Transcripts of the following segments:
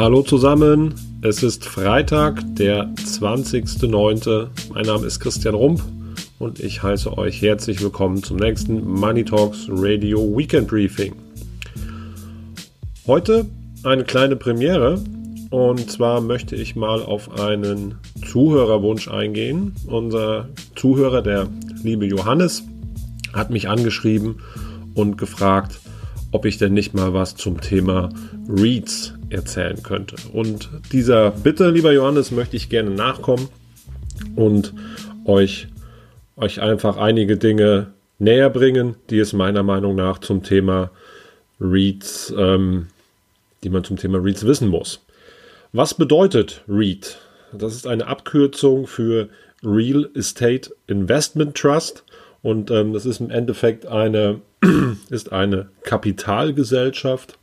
Hallo zusammen, es ist Freitag, der 20.09. Mein Name ist Christian Rump und ich heiße euch herzlich willkommen zum nächsten Money Talks Radio Weekend Briefing. Heute eine kleine Premiere und zwar möchte ich mal auf einen Zuhörerwunsch eingehen. Unser Zuhörer, der liebe Johannes, hat mich angeschrieben und gefragt, ob ich denn nicht mal was zum Thema Reads erzählen könnte. Und dieser Bitte, lieber Johannes, möchte ich gerne nachkommen und euch, euch einfach einige Dinge näher bringen, die es meiner Meinung nach zum Thema Reads, ähm, die man zum Thema Reads wissen muss. Was bedeutet REIT? Das ist eine Abkürzung für Real Estate Investment Trust und ähm, das ist im Endeffekt eine, ist eine Kapitalgesellschaft,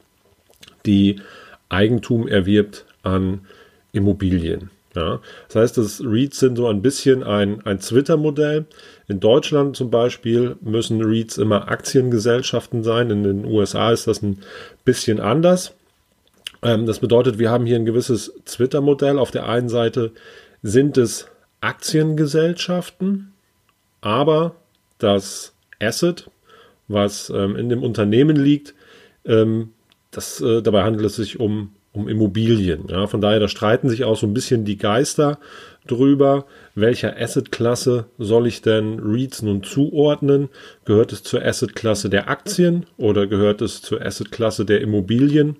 die Eigentum erwirbt an Immobilien. Ja, das heißt, das REITs sind so ein bisschen ein, ein Twitter-Modell. In Deutschland zum Beispiel müssen REITs immer Aktiengesellschaften sein. In den USA ist das ein bisschen anders. Ähm, das bedeutet, wir haben hier ein gewisses Twitter-Modell. Auf der einen Seite sind es Aktiengesellschaften, aber das Asset, was ähm, in dem Unternehmen liegt, ähm, das, äh, dabei handelt es sich um, um Immobilien. Ja? Von daher, da streiten sich auch so ein bisschen die Geister drüber, welcher Assetklasse soll ich denn REITs nun zuordnen? Gehört es zur Assetklasse der Aktien oder gehört es zur Assetklasse der Immobilien?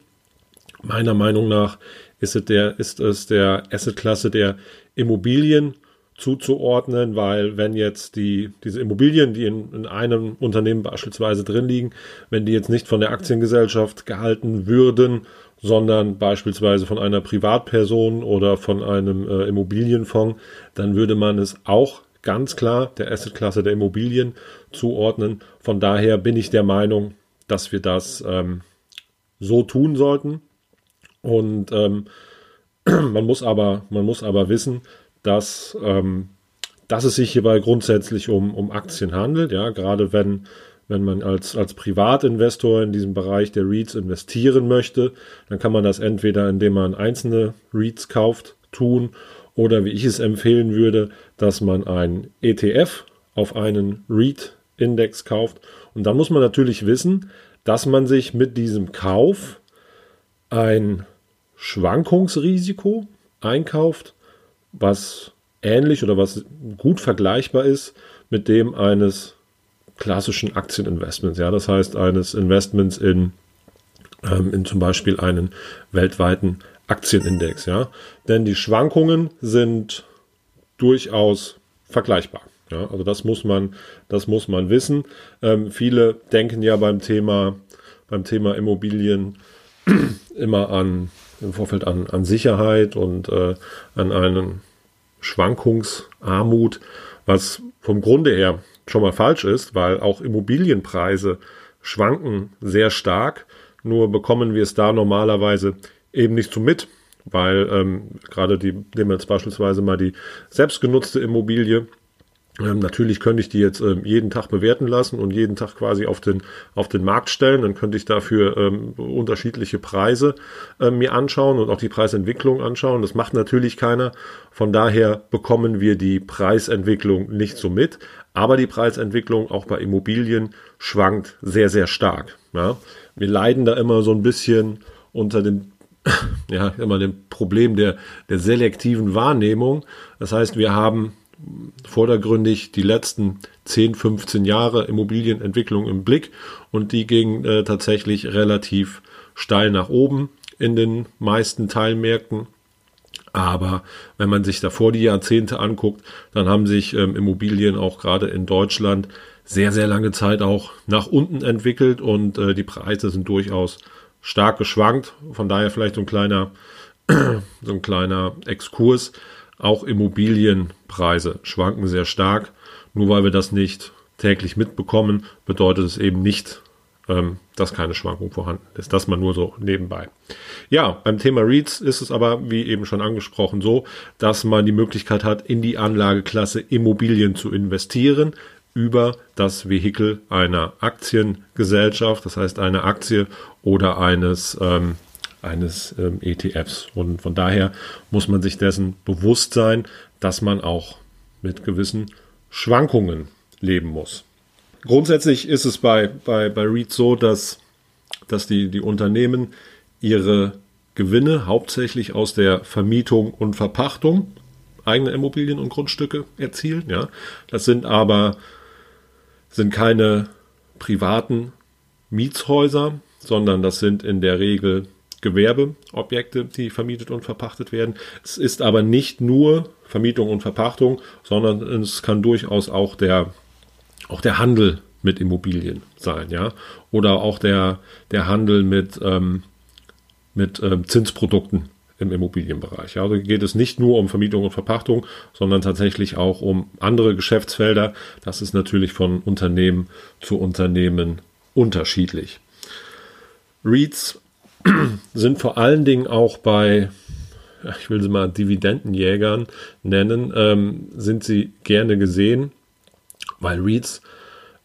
Meiner Meinung nach ist es der, ist es der Assetklasse der Immobilien zuzuordnen, weil wenn jetzt die, diese Immobilien, die in, in einem Unternehmen beispielsweise drin liegen, wenn die jetzt nicht von der Aktiengesellschaft gehalten würden, sondern beispielsweise von einer Privatperson oder von einem äh, Immobilienfonds, dann würde man es auch ganz klar der Assetklasse der Immobilien zuordnen. Von daher bin ich der Meinung, dass wir das ähm, so tun sollten. Und ähm, man muss aber, man muss aber wissen, dass, ähm, dass es sich hierbei grundsätzlich um, um Aktien handelt. Ja, gerade wenn, wenn man als, als Privatinvestor in diesem Bereich der REITs investieren möchte, dann kann man das entweder, indem man einzelne REITs kauft, tun oder wie ich es empfehlen würde, dass man ein ETF auf einen REIT-Index kauft. Und dann muss man natürlich wissen, dass man sich mit diesem Kauf ein Schwankungsrisiko einkauft, was ähnlich oder was gut vergleichbar ist mit dem eines klassischen Aktieninvestments. Ja, das heißt eines Investments in, ähm, in zum Beispiel einen weltweiten Aktienindex. Ja, denn die Schwankungen sind durchaus vergleichbar. Ja, also das muss man, das muss man wissen. Ähm, viele denken ja beim Thema, beim Thema Immobilien immer an im Vorfeld an, an Sicherheit und äh, an einen Schwankungsarmut, was vom Grunde her schon mal falsch ist, weil auch Immobilienpreise schwanken sehr stark. Nur bekommen wir es da normalerweise eben nicht so mit, weil ähm, gerade die, nehmen wir jetzt beispielsweise mal die selbstgenutzte Immobilie, ähm, natürlich könnte ich die jetzt ähm, jeden Tag bewerten lassen und jeden Tag quasi auf den, auf den Markt stellen. Dann könnte ich dafür ähm, unterschiedliche Preise ähm, mir anschauen und auch die Preisentwicklung anschauen. Das macht natürlich keiner. Von daher bekommen wir die Preisentwicklung nicht so mit. Aber die Preisentwicklung auch bei Immobilien schwankt sehr, sehr stark. Ja? Wir leiden da immer so ein bisschen unter dem ja, immer dem Problem der, der selektiven Wahrnehmung. Das heißt, wir haben vordergründig die letzten 10, 15 Jahre Immobilienentwicklung im Blick und die ging äh, tatsächlich relativ steil nach oben in den meisten Teilmärkten. Aber wenn man sich davor die Jahrzehnte anguckt, dann haben sich ähm, Immobilien auch gerade in Deutschland sehr, sehr lange Zeit auch nach unten entwickelt und äh, die Preise sind durchaus stark geschwankt. Von daher vielleicht so ein kleiner, so ein kleiner Exkurs. Auch Immobilienpreise schwanken sehr stark. Nur weil wir das nicht täglich mitbekommen, bedeutet es eben nicht, ähm, dass keine Schwankung vorhanden ist. Das mal nur so nebenbei. Ja, beim Thema REITs ist es aber, wie eben schon angesprochen, so, dass man die Möglichkeit hat, in die Anlageklasse Immobilien zu investieren über das Vehikel einer Aktiengesellschaft, das heißt eine Aktie oder eines ähm, eines ähm, ETFs. Und von daher muss man sich dessen bewusst sein, dass man auch mit gewissen Schwankungen leben muss. Grundsätzlich ist es bei, bei, bei REIT so, dass, dass die, die Unternehmen ihre Gewinne hauptsächlich aus der Vermietung und Verpachtung eigener Immobilien und Grundstücke erzielen. Ja. Das sind aber sind keine privaten Mietshäuser, sondern das sind in der Regel Gewerbeobjekte, die vermietet und verpachtet werden. Es ist aber nicht nur Vermietung und Verpachtung, sondern es kann durchaus auch der, auch der Handel mit Immobilien sein, ja, oder auch der, der Handel mit, ähm, mit ähm, Zinsprodukten im Immobilienbereich. Also geht es nicht nur um Vermietung und Verpachtung, sondern tatsächlich auch um andere Geschäftsfelder. Das ist natürlich von Unternehmen zu Unternehmen unterschiedlich. REITs sind vor allen Dingen auch bei, ich will sie mal Dividendenjägern nennen, ähm, sind sie gerne gesehen, weil REITs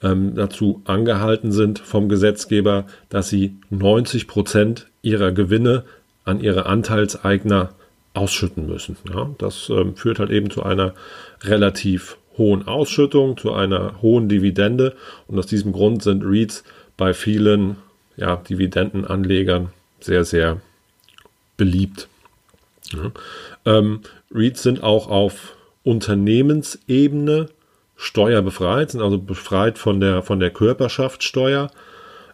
ähm, dazu angehalten sind vom Gesetzgeber, dass sie 90 Prozent ihrer Gewinne an ihre Anteilseigner ausschütten müssen. Ja, das ähm, führt halt eben zu einer relativ hohen Ausschüttung, zu einer hohen Dividende und aus diesem Grund sind REITs bei vielen ja, Dividendenanlegern sehr, sehr beliebt. Ja. Ähm, REITs sind auch auf Unternehmensebene steuerbefreit, sind also befreit von der, von der Körperschaftssteuer.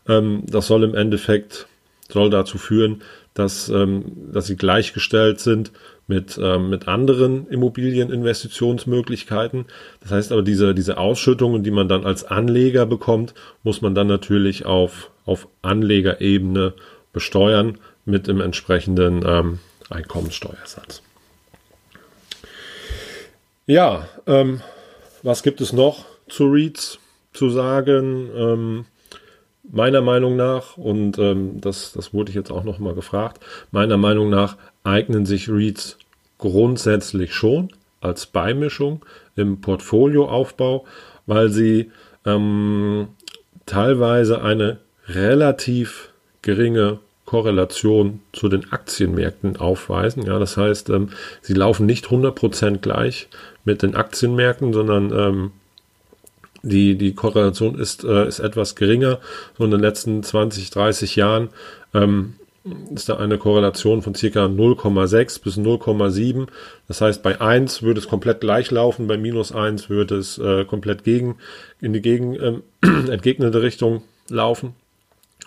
Ähm, das soll im Endeffekt, soll dazu führen, dass, ähm, dass sie gleichgestellt sind mit, ähm, mit anderen Immobilieninvestitionsmöglichkeiten. Das heißt aber, diese, diese Ausschüttungen, die man dann als Anleger bekommt, muss man dann natürlich auf, auf Anlegerebene besteuern mit dem entsprechenden ähm, Einkommenssteuersatz. Ja, ähm, was gibt es noch zu REITs zu sagen? Ähm, meiner Meinung nach, und ähm, das, das wurde ich jetzt auch noch mal gefragt, meiner Meinung nach eignen sich REITs grundsätzlich schon als Beimischung im Portfolioaufbau, weil sie ähm, teilweise eine relativ geringe Korrelation zu den Aktienmärkten aufweisen. Ja, das heißt, ähm, sie laufen nicht 100% gleich mit den Aktienmärkten, sondern ähm, die, die Korrelation ist, äh, ist etwas geringer. So in den letzten 20, 30 Jahren ähm, ist da eine Korrelation von circa 0,6 bis 0,7. Das heißt, bei 1 würde es komplett gleich laufen, bei minus 1 würde es äh, komplett gegen, in die gegen, ähm, entgegnete Richtung laufen.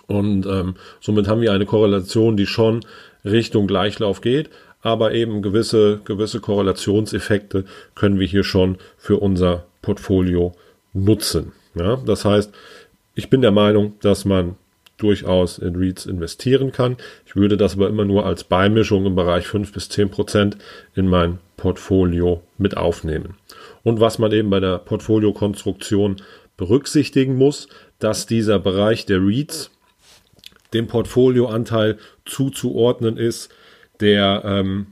Und ähm, somit haben wir eine Korrelation, die schon Richtung Gleichlauf geht, aber eben gewisse, gewisse Korrelationseffekte können wir hier schon für unser Portfolio nutzen. Ja, das heißt, ich bin der Meinung, dass man durchaus in REITs investieren kann. Ich würde das aber immer nur als Beimischung im Bereich 5 bis 10 Prozent in mein Portfolio mit aufnehmen. Und was man eben bei der Portfoliokonstruktion berücksichtigen muss, dass dieser Bereich der REITs dem Portfolioanteil zuzuordnen ist, der ähm,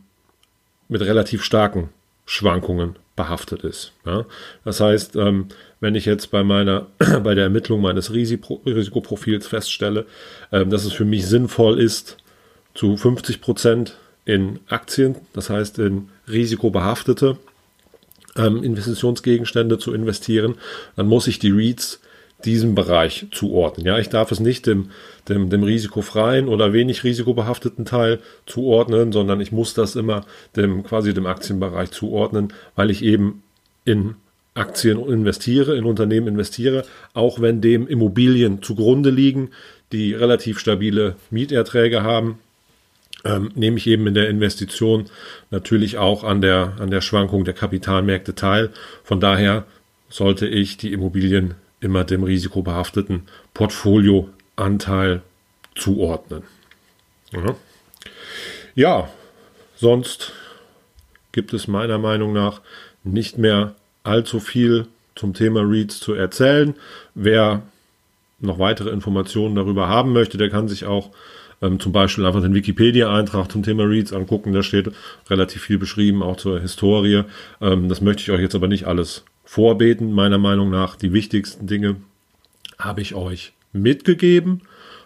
mit relativ starken Schwankungen behaftet ist. Ja? Das heißt, ähm, wenn ich jetzt bei meiner, bei der Ermittlung meines Risiko, Risikoprofils feststelle, ähm, dass es für mich sinnvoll ist, zu 50 Prozent in Aktien, das heißt in risikobehaftete ähm, Investitionsgegenstände zu investieren, dann muss ich die REITs diesem Bereich zuordnen. Ja, ich darf es nicht dem, dem, dem risikofreien oder wenig risikobehafteten Teil zuordnen, sondern ich muss das immer dem, quasi dem Aktienbereich zuordnen, weil ich eben in Aktien investiere, in Unternehmen investiere, auch wenn dem Immobilien zugrunde liegen, die relativ stabile Mieterträge haben, ähm, nehme ich eben in der Investition natürlich auch an der, an der Schwankung der Kapitalmärkte teil. Von daher sollte ich die Immobilien immer dem risikobehafteten Portfolioanteil zuordnen. Ja. ja, sonst gibt es meiner Meinung nach nicht mehr allzu viel zum Thema Reads zu erzählen. Wer noch weitere Informationen darüber haben möchte, der kann sich auch ähm, zum Beispiel einfach den Wikipedia-Eintrag zum Thema Reads angucken. Da steht relativ viel beschrieben, auch zur Historie. Ähm, das möchte ich euch jetzt aber nicht alles vorbeten. Meiner Meinung nach die wichtigsten Dinge habe ich euch mitgegeben.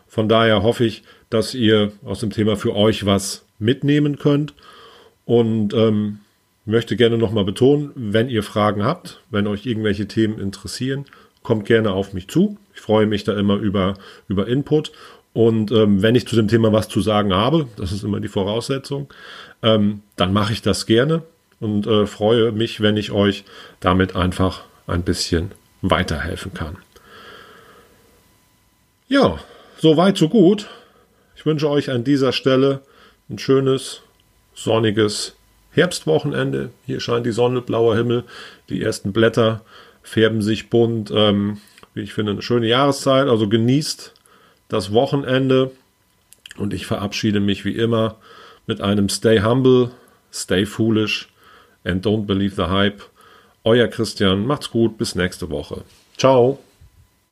Von daher hoffe ich, dass ihr aus dem Thema für euch was mitnehmen könnt. Und ähm, möchte gerne nochmal betonen, wenn ihr Fragen habt, wenn euch irgendwelche Themen interessieren, kommt gerne auf mich zu. Ich freue mich da immer über, über Input. Und ähm, wenn ich zu dem Thema was zu sagen habe, das ist immer die Voraussetzung, ähm, dann mache ich das gerne und äh, freue mich, wenn ich euch damit einfach ein bisschen weiterhelfen kann. Ja, so weit, so gut. Ich wünsche euch an dieser Stelle ein schönes, sonniges Herbstwochenende. Hier scheint die Sonne, blauer Himmel, die ersten Blätter färben sich bunt. Ähm, wie ich finde, eine schöne Jahreszeit. Also genießt das Wochenende und ich verabschiede mich wie immer mit einem Stay humble, stay foolish and don't believe the hype. Euer Christian, macht's gut, bis nächste Woche. Ciao.